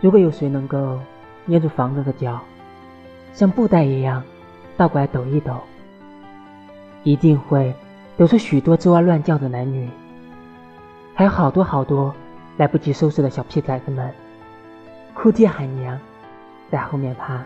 如果有谁能够捏住房子的脚像布袋一样倒过来抖一抖一定会抖出许多吱哇乱叫的男女还有好多好多来不及收拾的小屁崽子们哭爹喊娘在后面爬。